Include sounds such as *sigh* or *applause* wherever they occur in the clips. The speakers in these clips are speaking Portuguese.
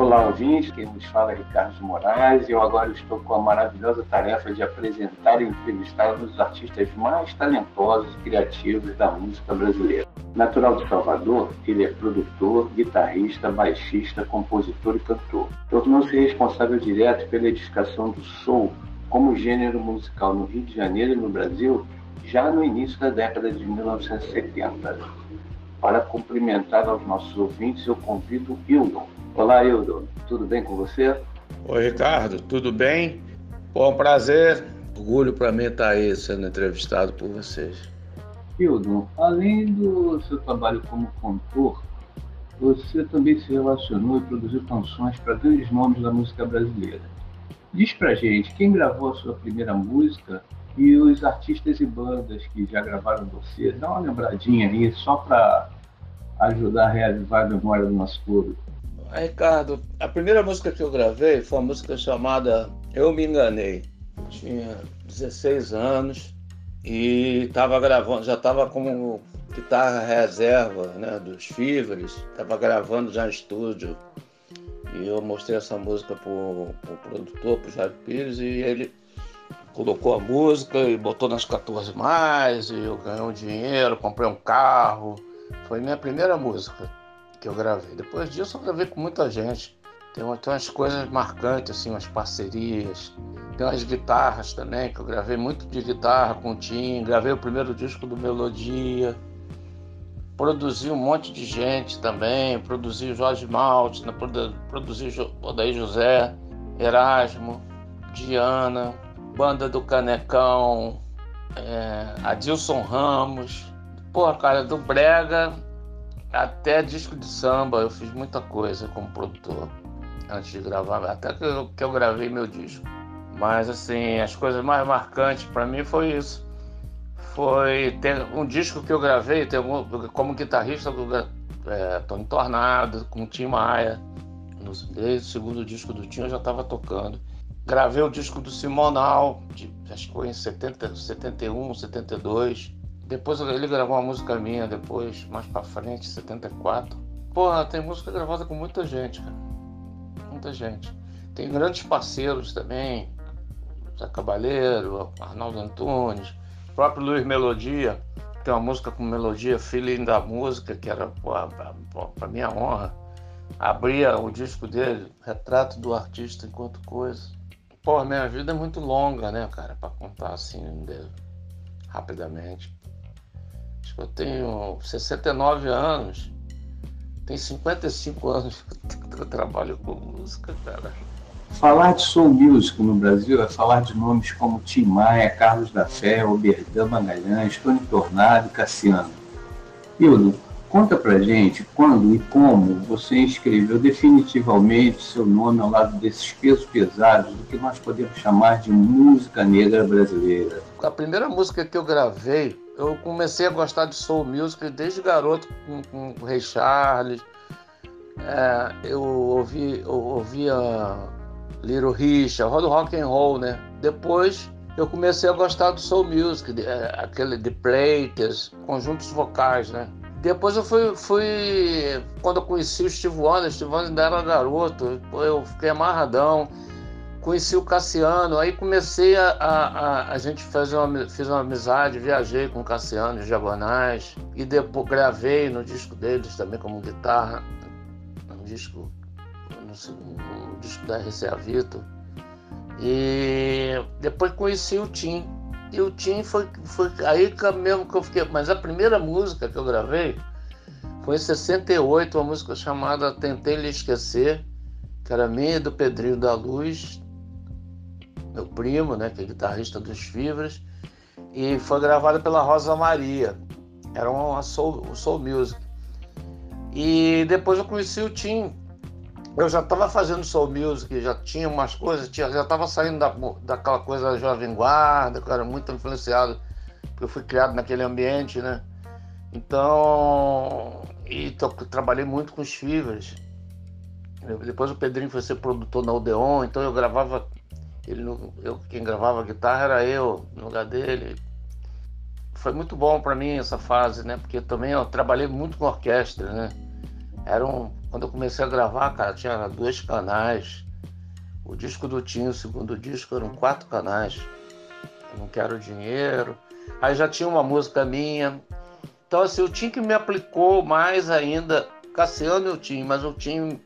Olá, ouvintes. Quem nos fala é Ricardo Moraes e eu agora estou com a maravilhosa tarefa de apresentar e entrevistar um dos artistas mais talentosos e criativos da música brasileira. Natural de Salvador, ele é produtor, guitarrista, baixista, compositor e cantor. Tornou-se responsável direto pela edificação do soul como gênero musical no Rio de Janeiro e no Brasil já no início da década de 1970. Para cumprimentar aos nossos ouvintes, eu convido Hildon. Olá, Hildon. Tudo bem com você? Oi, Ricardo. Tudo bem? Bom, prazer. Orgulho para mim estar aí sendo entrevistado por vocês. Hildon, além do seu trabalho como cantor, você também se relacionou e produziu canções para grandes nomes da música brasileira. Diz pra gente, quem gravou a sua primeira música e os artistas e bandas que já gravaram você, dá uma lembradinha aí, só para ajudar a reavivar a memória do nosso público. Ricardo, a primeira música que eu gravei foi uma música chamada Eu Me Enganei. Eu tinha 16 anos e estava gravando, já estava como guitarra reserva né, dos Fivers, estava gravando já em estúdio. E eu mostrei essa música para o pro produtor, para o Jair Pires, e ele colocou a música e botou nas 14 mais, e eu ganhei um dinheiro, comprei um carro. Foi minha primeira música que eu gravei. Depois disso eu gravei com muita gente. Tem, umas coisas marcantes, assim, umas parcerias. Tem umas guitarras também, que eu gravei muito de guitarra com o Tim. Gravei o primeiro disco do Melodia. Produzi um monte de gente também. Produzi o Jorge Malte, produzi Odaí José, Erasmo, Diana banda do Canecão, é, Adilson Ramos. Pô, cara, do Brega até disco de samba, eu fiz muita coisa como produtor antes de gravar, até que eu, que eu gravei meu disco. Mas assim, as coisas mais marcantes para mim foi isso. Foi ter um disco que eu gravei, ter um, como guitarrista do é, Tony Tornado, com o Tim Maia. Desde o segundo disco do Tim eu já estava tocando. Gravei o disco do Simonal, de, acho que foi em 70, 71, 72. Depois ele gravou uma música minha, depois, mais pra frente, 74. Porra, tem música gravada com muita gente, cara. Muita gente. Tem grandes parceiros também. Zé Cabaleiro, Arnaldo Antunes, próprio Luiz Melodia. Tem uma música com melodia, Feeling da Música, que era, pra minha honra. Abria o disco dele, Retrato do Artista Enquanto Coisa. Pô, minha vida é muito longa, né, cara, para contar assim de... rapidamente. Acho que eu tenho 69 anos, tem 55 anos *laughs* que eu trabalho com música, cara. Falar de soul music no Brasil é falar de nomes como Tim Maia, Carlos da Fé, Oberdan Magalhães, Tony Tornado e Cassiano. Hildo, Conta pra gente quando e como você escreveu definitivamente seu nome ao lado desses pesos pesados do que nós podemos chamar de música negra brasileira. A primeira música que eu gravei, eu comecei a gostar de soul music desde garoto com, com o Ray Charles. É, eu ouvi, eu ouvia Little Richard, rock and roll, né? Depois eu comecei a gostar do soul music, é, aquele The Platers, conjuntos vocais, né? Depois eu fui, fui, quando eu conheci o Steve Wonder, Steve Wonder ainda era garoto, eu fiquei amarradão. Conheci o Cassiano, aí comecei a. A, a, a gente fez uma, fez uma amizade, viajei com o Cassiano, os Diagonais, e depois gravei no disco deles também como guitarra, um disco, no, um disco da RCA Vitor. E depois conheci o Tim, e o Tim foi, foi aí mesmo que eu fiquei. Mas a primeira música que eu gravei foi em 68, uma música chamada Tentei Lhe Esquecer, que era minha e do Pedrinho da Luz, meu primo, né, que é guitarrista dos Fibras, e foi gravada pela Rosa Maria. Era uma soul, soul music. E depois eu conheci o Tim, eu já estava fazendo soul music, já tinha umas coisas, tinha, já estava saindo da, daquela coisa da Jovem Guarda, que era muito influenciado, porque eu fui criado naquele ambiente, né? Então, e trabalhei muito com os Fivers. Depois o Pedrinho foi ser produtor na Odeon, então eu gravava, ele, eu, quem gravava guitarra era eu, no lugar dele. Foi muito bom para mim essa fase, né? Porque também eu trabalhei muito com orquestra, né? Eram, quando eu comecei a gravar, cara, tinha dois canais. O disco do Tinho, o segundo disco, eram quatro canais. Eu não quero dinheiro. Aí já tinha uma música minha. Então, assim, o Tim que me aplicou mais ainda. Cassiano e o Tim, mas o Tim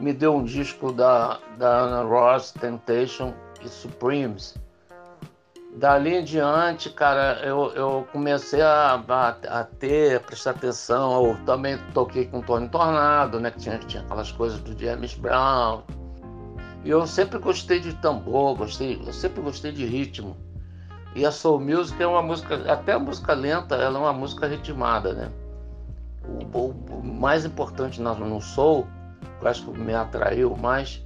me deu um disco da, da Ana Ross, Temptation e Supremes. Dali em diante, cara, eu, eu comecei a, a, a ter, a prestar atenção. Eu também toquei com o Tony Tornado, né? Que tinha, tinha aquelas coisas do James Brown. E eu sempre gostei de tambor, gostei, eu sempre gostei de ritmo. E a Soul Music é uma música, até a música lenta, ela é uma música ritmada, né? O, o, o mais importante no Soul, que eu acho que me atraiu mais,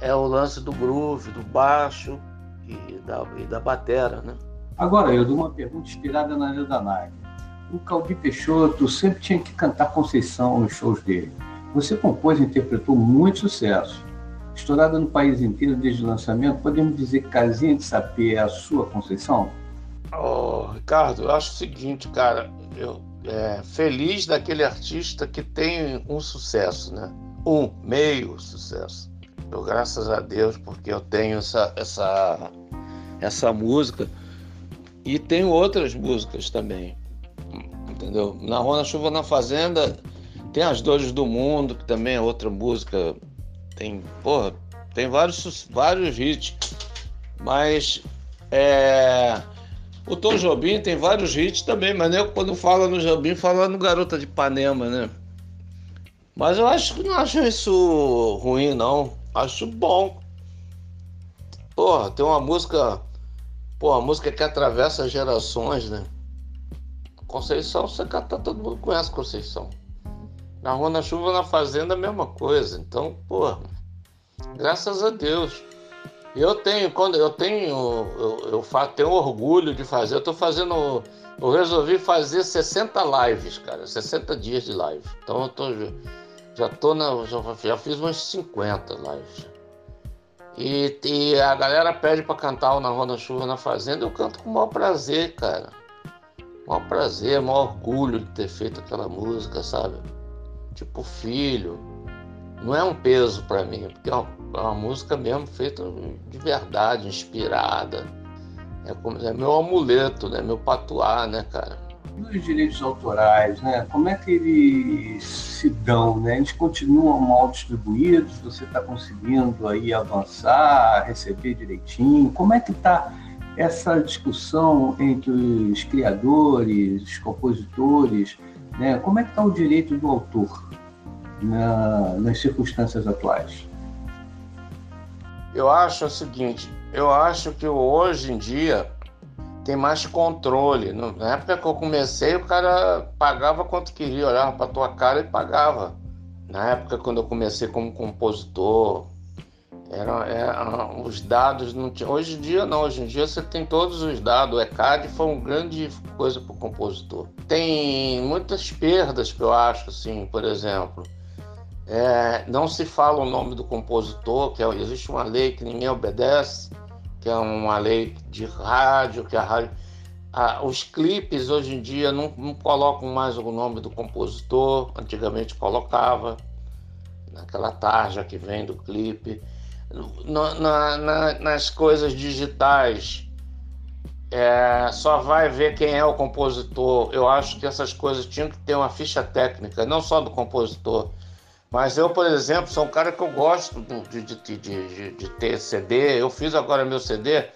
é o lance do groove, do baixo e da, e da batera, né? Agora, eu dou uma pergunta inspirada na Nag. O Calbi Peixoto sempre tinha que cantar Conceição nos shows dele. Você compôs e interpretou muito sucesso. Estourada no país inteiro desde o lançamento, podemos dizer que Casinha de Sapê é a sua Conceição? Oh, Ricardo, eu acho o seguinte, cara, eu é, feliz daquele artista que tem um sucesso, né? Um meio sucesso. Graças a Deus, porque eu tenho essa, essa, essa música e tenho outras músicas também, entendeu? Na Rua na Chuva na Fazenda tem As Dores do Mundo, que também é outra música. Tem, porra, tem vários, vários hits, mas é, o Tom Jobim tem vários hits também, mas eu quando fala no Jobim, fala no Garota de Ipanema, né? Mas eu acho que não acho isso ruim, não. Acho bom. Porra, tem uma música. Porra, música que atravessa gerações, né? Conceição, você canta, todo mundo conhece Conceição. Na rua, na chuva, na fazenda, a mesma coisa. Então, porra, graças a Deus. Eu tenho, quando eu tenho, eu, eu, eu tenho orgulho de fazer. Eu tô fazendo, eu resolvi fazer 60 lives, cara, 60 dias de live. Então eu tô já tô na. Já, já fiz umas 50 lives. E, e a galera pede para cantar o Na Roda Chuva na Fazenda, eu canto com o maior prazer, cara. Maior prazer, maior orgulho de ter feito aquela música, sabe? Tipo filho. Não é um peso para mim, porque é uma, é uma, música mesmo feita de verdade, inspirada. É, como, é meu amuleto, né? Meu patuá, né, cara? Os direitos autorais, né? Como é que eles se dão, né? Eles continuam mal distribuídos? Você está conseguindo aí avançar, receber direitinho? Como é que está essa discussão entre os criadores, os compositores, né? Como é que está o direito do autor na, nas circunstâncias atuais? Eu acho o seguinte, eu acho que hoje em dia tem mais controle. Na época que eu comecei, o cara pagava quanto queria, olhava para tua cara e pagava. Na época quando eu comecei como compositor, era, era, os dados não tinha. Hoje em dia não, hoje em dia você tem todos os dados. O ECAD foi uma grande coisa para o compositor. Tem muitas perdas que eu acho, assim, por exemplo. É, não se fala o nome do compositor, que é, existe uma lei que ninguém obedece que é uma lei de rádio, que a rádio. Ah, os clipes hoje em dia não, não, colocam mais o nome do compositor, antigamente colocava, naquela tarja que vem do clipe. No, na, na, nas coisas digitais, é, só vai ver quem é o compositor. Eu acho que essas coisas tinham que ter uma ficha técnica, não só do compositor, mas eu, por exemplo, sou um cara que eu gosto de, de, de, de ter CD. Eu fiz agora meu CD,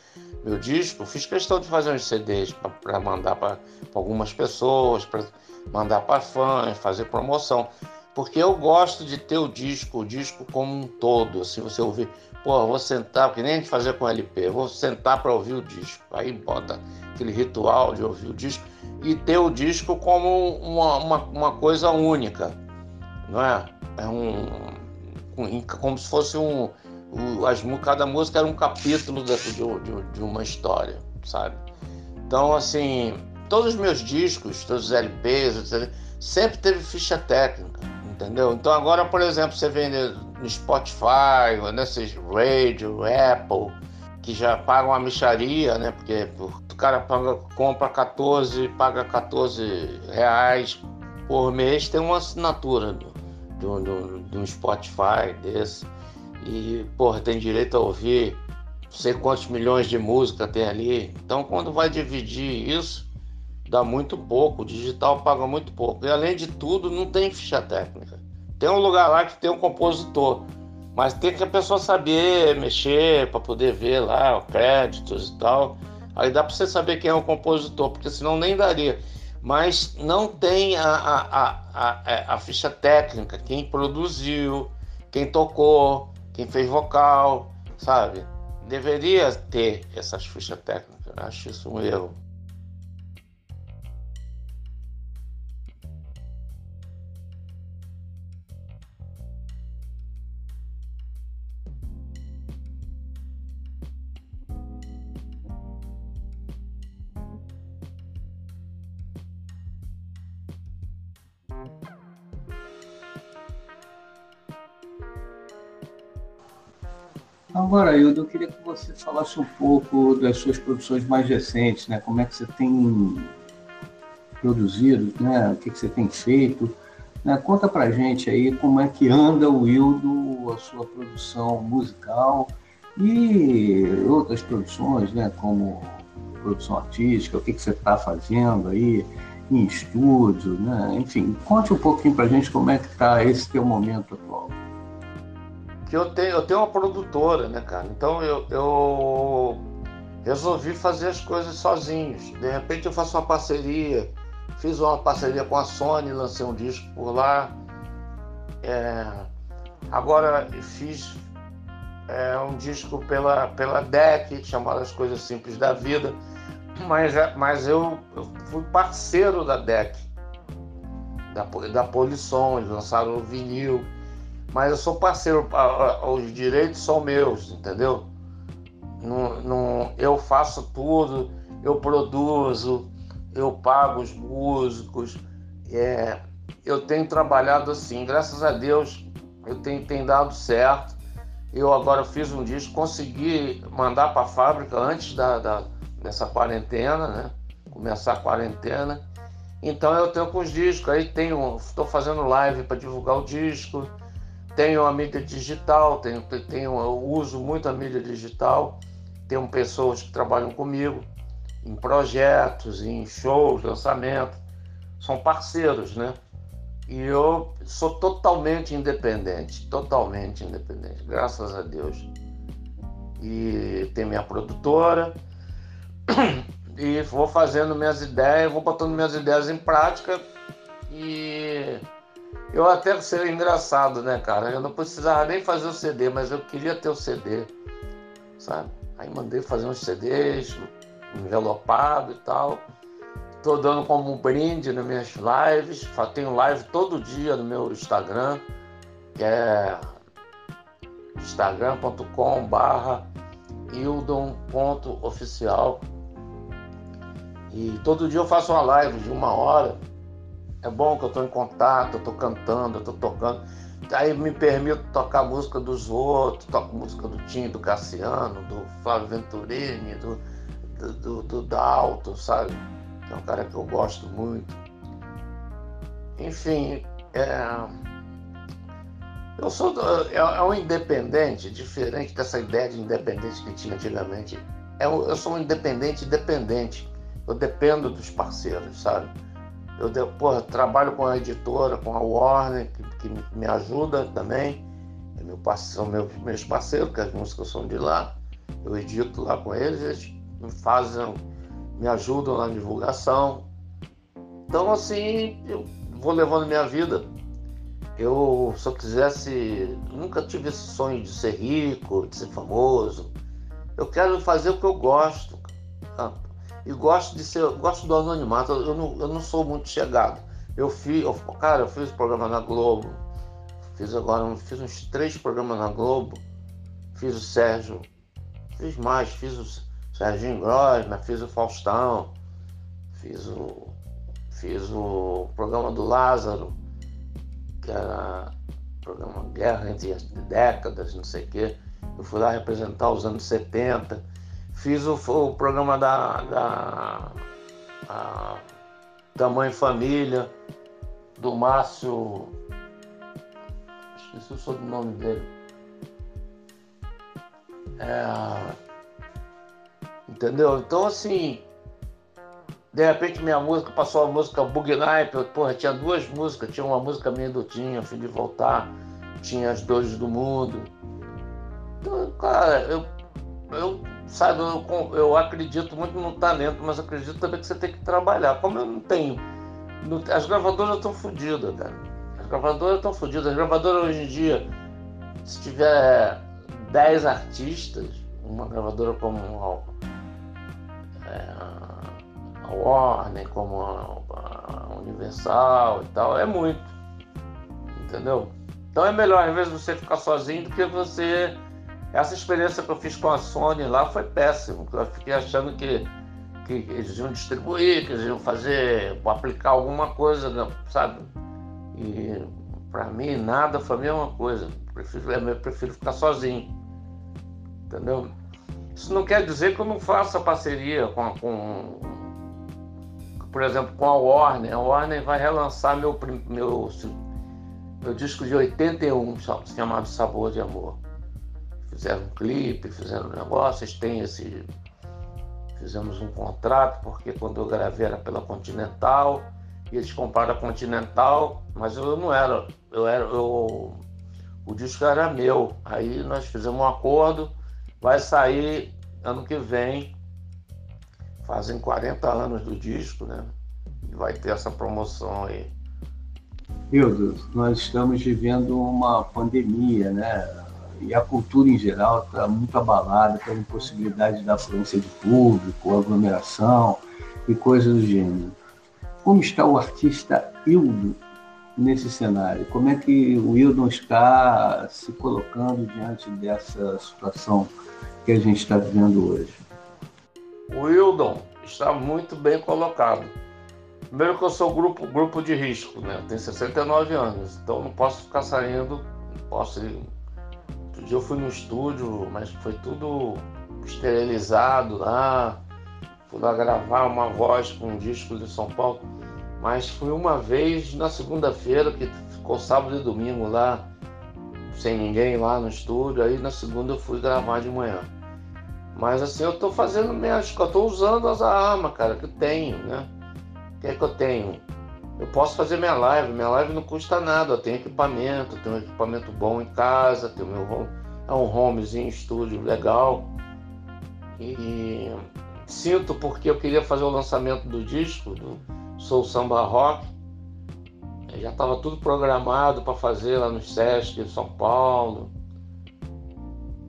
meu disco, fiz questão de fazer uns CDs para mandar para algumas pessoas, para mandar para fãs, fazer promoção. Porque eu gosto de ter o disco, o disco como um todo. Assim, você ouvir, pô, vou sentar, que nem a gente fazia com LP, vou sentar para ouvir o disco. Aí bota aquele ritual de ouvir o disco e ter o disco como uma, uma, uma coisa única, não é? É um, como se fosse um, as, cada música era um capítulo de, de, de, uma história, sabe? Então, assim, todos os meus discos, todos os LPs, sempre teve ficha técnica, entendeu? Então, agora, por exemplo, você vende no Spotify, nesses Radio, Apple, que já pagam uma micharia, né? Porque o cara paga, compra 14, paga 14 reais por mês, tem uma assinatura do, do, do Spotify desse. E, porra, tem direito a ouvir não sei quantos milhões de música tem ali. Então, quando vai dividir isso, dá muito pouco. O digital paga muito pouco. E, além de tudo, não tem ficha técnica. Tem um lugar lá que tem um compositor, mas tem que a pessoa saber mexer para poder ver lá os créditos e tal. Aí dá para você saber quem é o compositor, porque senão nem daria. Mas não tem a, a, a, é, a ficha técnica, quem produziu, quem tocou, quem fez vocal, sabe? Deveria ter essas fichas técnicas. Acho isso um erro. Agora, Hildo, eu queria que você falasse um pouco das suas produções mais recentes, né? Como é que você tem produzido, né? O que, que você tem feito? Né? Conta pra gente aí como é que anda o Hildo, a sua produção musical e outras produções, né? Como produção artística, o que, que você está fazendo aí em estúdio, né? Enfim, conte um pouquinho pra gente como é que está esse teu momento atual que eu tenho, eu tenho uma produtora, né, cara? Então eu, eu resolvi fazer as coisas sozinhos. De repente eu faço uma parceria, fiz uma parceria com a Sony, lancei um disco por lá. É, agora fiz é, um disco pela, pela DEC, chamado As Coisas Simples da Vida, mas, mas eu, eu fui parceiro da DEC, da, da Polisson, eles lançaram o vinil mas eu sou parceiro, os direitos são meus, entendeu? Não, não, eu faço tudo, eu produzo, eu pago os músicos, é, eu tenho trabalhado assim, graças a Deus eu tenho, tenho dado certo. Eu agora fiz um disco, consegui mandar para a fábrica antes da, da, dessa quarentena, né? Começar a quarentena. Então eu tenho com os discos, aí tenho, estou fazendo live para divulgar o disco tenho a mídia digital, tenho, tenho, uso muito a mídia digital, tenho pessoas que trabalham comigo em projetos, em shows, lançamentos, são parceiros, né? E eu sou totalmente independente, totalmente independente, graças a Deus. E tem minha produtora e vou fazendo minhas ideias, vou botando minhas ideias em prática e eu até seria engraçado, né, cara? Eu não precisava nem fazer o CD, mas eu queria ter o CD, sabe? Aí mandei fazer uns CDs, envelopado e tal. Tô dando como um brinde nas minhas lives. Tenho live todo dia no meu Instagram, que é instagram.com barra. E todo dia eu faço uma live de uma hora é bom que eu estou em contato, eu estou cantando, eu estou tocando. Aí me permito tocar música dos outros, toco música do Tim, do Cassiano, do Flávio Venturini, do, do, do, do Dalton, sabe? É um cara que eu gosto muito. Enfim, é, eu sou é, é, um independente, diferente dessa ideia de independente que tinha antigamente. É, eu sou um independente independente. Eu dependo dos parceiros, sabe? Eu porra, trabalho com a editora, com a Warner, que, que me ajuda também. É meu, são meus, meus parceiros, que as músicas são de lá. Eu edito lá com eles, eles me fazem, me ajudam na divulgação. Então, assim, eu vou levando minha vida. Eu, se eu quisesse, nunca tive esse sonho de ser rico, de ser famoso. Eu quero fazer o que eu gosto e gosto de ser, gosto do anonimato. Eu não, eu não sou muito chegado. Eu fiz, eu, cara, eu fiz programa na Globo, fiz agora, fiz uns três programas na Globo, fiz o Sérgio, fiz mais, fiz o Serginho Grosma, fiz o Faustão, fiz o, fiz o programa do Lázaro, que era programa Guerra entre as Décadas, não sei o quê. Eu fui lá representar os anos 70 Fiz o, o programa da, da, a, da Mãe Família, do Márcio. esqueci o sobrenome dele. É... Entendeu? Então, assim, de repente minha música passou a música Bug Night, porra, tinha duas músicas, tinha uma música minha do Tinha, Fim de Voltar, tinha As Dores do Mundo. Então, cara, eu, eu sabe, eu, eu acredito muito no talento, mas acredito também que você tem que trabalhar. Como eu não tenho. as gravadoras estão fodidas, cara. As gravadoras estão fodidas. As gravadoras hoje em dia, se tiver 10 artistas, uma gravadora como é, a Warner, como a Universal e tal, é muito. Entendeu? Então é melhor, às vezes, você ficar sozinho do que você. Essa experiência que eu fiz com a Sony lá foi péssimo. Eu fiquei achando que, que eles iam distribuir, que eles iam fazer, aplicar alguma coisa, né, sabe? E para mim nada foi a mesma coisa. Eu prefiro, eu prefiro ficar sozinho. Entendeu? Isso não quer dizer que eu não faça parceria com, com por exemplo, com a Warner. A Warner vai relançar meu, meu, meu disco de 81, chamado Sabor de Amor. Fizeram um clipe, fizeram um negócio, eles têm esse. Fizemos um contrato, porque quando eu gravei era pela Continental, e eles compraram a Continental, mas eu não era. Eu era. Eu, o disco era meu. Aí nós fizemos um acordo, vai sair ano que vem fazem 40 anos do disco, né? E vai ter essa promoção aí. Hildo, nós estamos vivendo uma pandemia, né? E a cultura em geral está muito abalada pela impossibilidade da afluência de público, aglomeração e coisas do gênero. Como está o artista Hildo nesse cenário? Como é que o Hildon está se colocando diante dessa situação que a gente está vivendo hoje? O Wildon está muito bem colocado. Primeiro que eu sou grupo, grupo de risco, né? Eu tenho 69 anos, então não posso ficar saindo, não posso ir. Outro dia eu fui no estúdio, mas foi tudo esterilizado lá. Fui lá gravar uma voz com um disco de São Paulo. Mas fui uma vez na segunda-feira, que ficou sábado e domingo lá, sem ninguém lá no estúdio. Aí na segunda eu fui gravar de manhã. Mas assim, eu estou fazendo minhas. Eu estou usando as armas, cara, que eu tenho, né? O que é que eu tenho? Eu posso fazer minha live, minha live não custa nada, eu tenho equipamento, eu tenho um equipamento bom em casa, tenho meu home, é um homezinho, estúdio legal. E sinto porque eu queria fazer o lançamento do disco, do Sou Samba Rock. Já estava tudo programado para fazer lá no Sesc, em São Paulo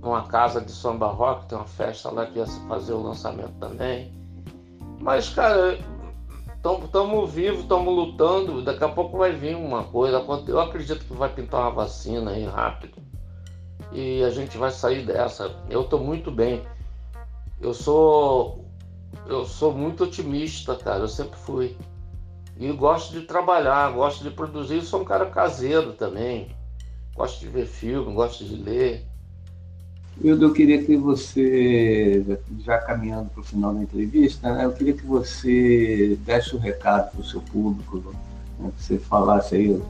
numa casa de samba rock, tem uma festa lá que ia fazer o lançamento também. Mas, cara, estamos vivos, estamos lutando, daqui a pouco vai vir uma coisa. Eu acredito que vai pintar uma vacina aí rápido. E a gente vai sair dessa. Eu estou muito bem. Eu sou. Eu sou muito otimista, cara. Eu sempre fui. E gosto de trabalhar, gosto de produzir. Eu sou um cara caseiro também. Gosto de ver filme, gosto de ler. Eu queria que você, já caminhando para o final da entrevista, né, eu queria que você desse o um recado para o seu público, né, que você falasse aí,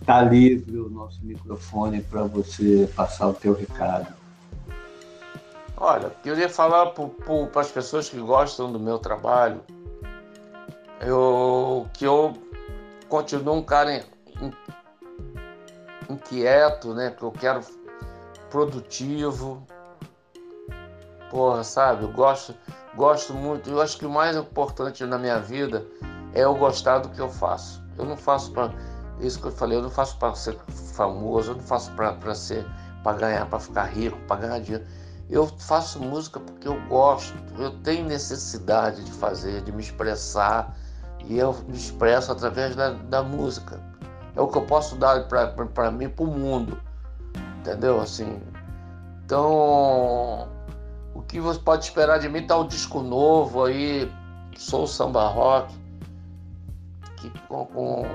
está livre o nosso microfone para você passar o teu recado. Olha, eu queria falar para as pessoas que gostam do meu trabalho, eu, que eu continuo um cara inquieto, né? Que eu quero produtivo. Porra, sabe? Eu gosto, gosto muito. Eu acho que o mais importante na minha vida é eu gostar do que eu faço. Eu não faço para isso que eu falei, eu não faço para ser famoso, eu não faço para ser para ganhar, para ficar rico, para ganhar dinheiro. Eu faço música porque eu gosto, eu tenho necessidade de fazer, de me expressar, e eu me expresso através da, da música. É o que eu posso dar para mim, para o mundo entendeu? Assim, então, o que você pode esperar de mim tá um disco novo aí, sou samba rock, que com, com,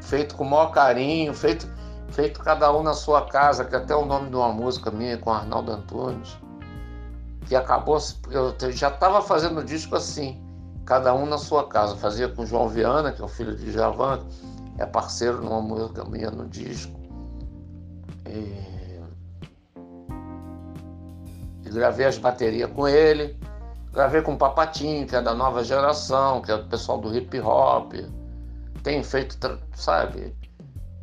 feito com o maior carinho, feito, feito cada um na sua casa, que até o nome de uma música minha com Arnaldo Antunes, que acabou, eu já estava fazendo disco assim, cada um na sua casa. Fazia com João Viana, que é o filho de Javan, é parceiro numa música minha no disco E... gravei as baterias com ele. Gravei com o Papatinho, que é da nova geração, que é o pessoal do hip hop. Tenho feito, sabe?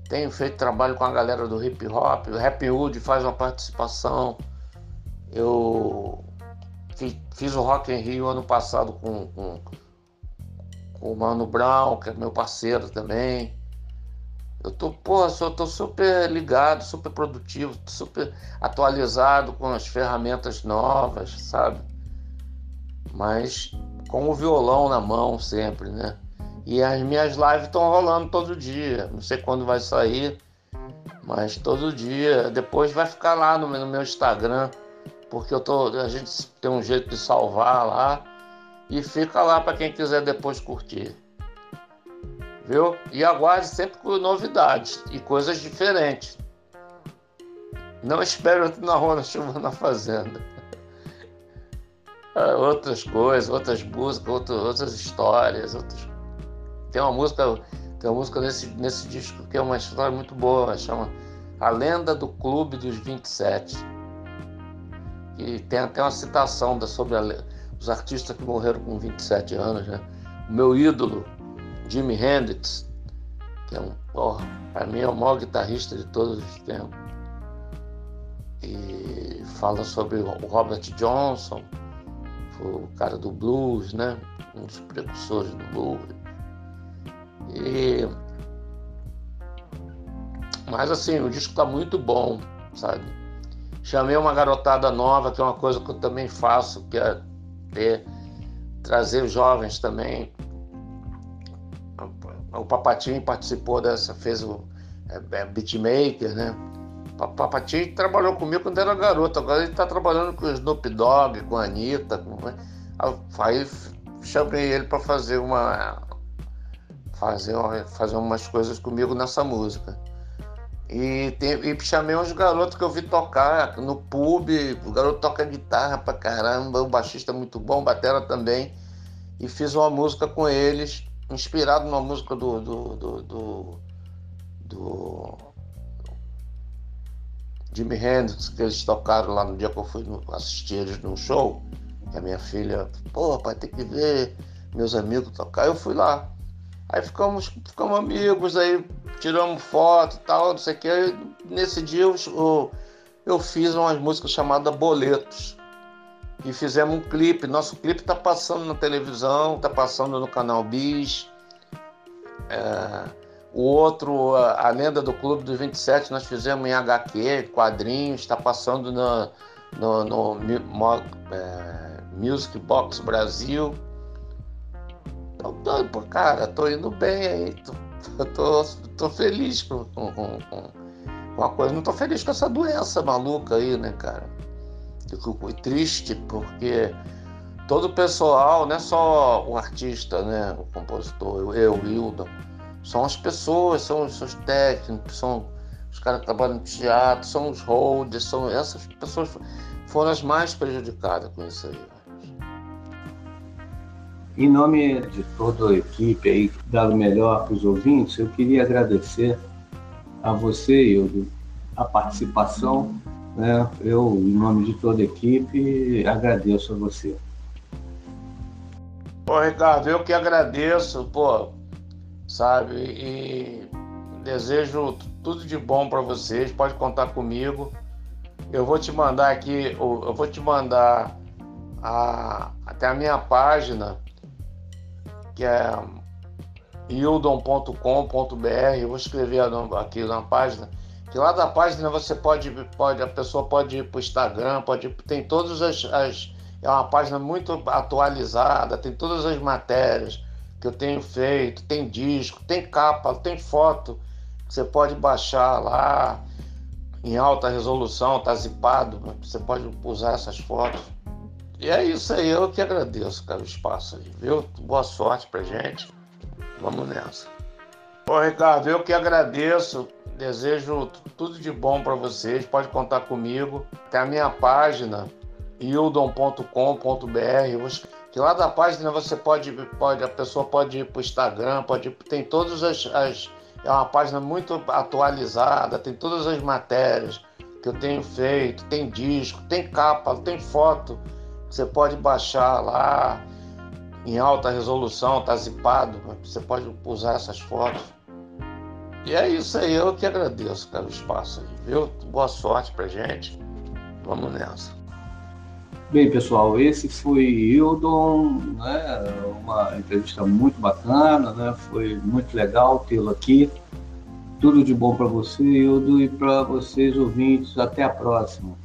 Tenho feito trabalho com a galera do hip hop. O Rap Hood faz uma participação. Eu fiz o Rock in Rio ano passado com, com, com o Mano Brown, que é meu parceiro também. Eu tô, porra, eu tô super ligado, super produtivo, super atualizado com as ferramentas novas, sabe? Mas com o violão na mão sempre, né? E as minhas lives estão rolando todo dia. Não sei quando vai sair, mas todo dia. Depois vai ficar lá no, no meu Instagram, porque eu tô, a gente tem um jeito de salvar lá e fica lá para quem quiser depois curtir. Viu? E aguarde sempre com novidades e coisas diferentes. Não espere na rua na chuva na fazenda. É, outras coisas, outras músicas, outras, outras histórias, outras... Tem uma música, tem uma música nesse, nesse disco que é uma história muito boa, chama A Lenda do Clube dos 27. E tem até uma citação da, sobre a, os artistas que morreram com 27 anos, né? O meu ídolo, Jimi Hendrix, que é um, para mim é o maior guitarrista de todos os tempos. E fala sobre o Robert Johnson, o cara do blues, né? Um dos precursores do blues. E... Mas assim, o disco tá muito bom, sabe? Chamei uma garotada nova, que é uma coisa que eu também faço, que é ter, trazer jovens também. O Papatinho participou dessa, fez o é, é beatmaker, né? Papatinho trabalhou comigo quando era garoto, agora ele está trabalhando com o Snoop Dogg, com a Anitta. Com... Né? Aí chamei ele para fazer uma fazer, fazer umas coisas comigo nessa música. E, tem, e chamei uns garotos que eu vi tocar no pub, o garoto toca guitarra pra caramba, o baixista é muito bom, batera também. E fiz uma música com eles, inspirado numa música do, do, do, do, do Jimi Hendrix, que eles tocaram lá no dia que eu fui assistir eles num show. Que a minha filha, pô, pai, tem que ver meus amigos tocar. Eu fui lá. Aí ficamos, ficamos amigos, aí tiramos foto e tal, não sei o que. Nesse dia eu, eu fiz umas músicas chamadas Boletos. E fizemos um clipe. Nosso clipe está passando na televisão, está passando no canal Bis. É, o outro, a, a, Lenda do Clube dos 27, nós fizemos em HQ, quadrinhos, está passando no, no, no, no é, Music Box Brasil. Então, pô, cara, tô indo bem aí. Tô, *laughs* tô, tô feliz com, com, com, com a coisa. Não tô feliz com essa doença maluca aí, né, cara? Fico triste porque todo o pessoal, não é só o artista, né? O compositor, eu, o Hildon, são as pessoas, são, são os técnicos, são os caras que trabalham no teatro, são os holders, são essas pessoas foram as mais prejudicadas com isso aí. Em nome de toda a equipe aí, dado melhor para os ouvintes, eu queria agradecer a você, Hildo, a participação. Né? Eu, em nome de toda a equipe, agradeço a você. Pô, Ricardo, eu que agradeço, pô, sabe? E desejo tudo de bom para vocês. Pode contar comigo. Eu vou te mandar aqui, eu vou te mandar a, até a minha página que é hildon.com.br. Eu vou escrever aqui na página. Que lá da página você pode, pode a pessoa pode ir para o Instagram, pode tem todas as, as, é uma página muito atualizada, tem todas as matérias que eu tenho feito, tem disco, tem capa, tem foto que você pode baixar lá em alta resolução, tá zipado, você pode usar essas fotos. E é isso aí, eu que agradeço, cara, o espaço aí, viu? Boa sorte pra gente. Vamos nessa. Ô, Ricardo, eu que agradeço, desejo tudo de bom para vocês, pode contar comigo. Tem a minha página, hildon.com.br, que lá da página você pode, pode, a pessoa pode ir pro Instagram, pode tem todas as, as É uma página muito atualizada, tem todas as matérias que eu tenho feito, tem disco, tem capa, tem foto. Você pode baixar lá em alta resolução, tá zipado, você pode usar essas fotos. E é isso aí, eu que agradeço pelo espaço aí, viu? Boa sorte pra gente. Vamos nessa. Bem, pessoal, esse foi Hildon, né? uma entrevista muito bacana, né? foi muito legal tê-lo aqui. Tudo de bom para você, Hildo, e para vocês ouvintes. Até a próxima.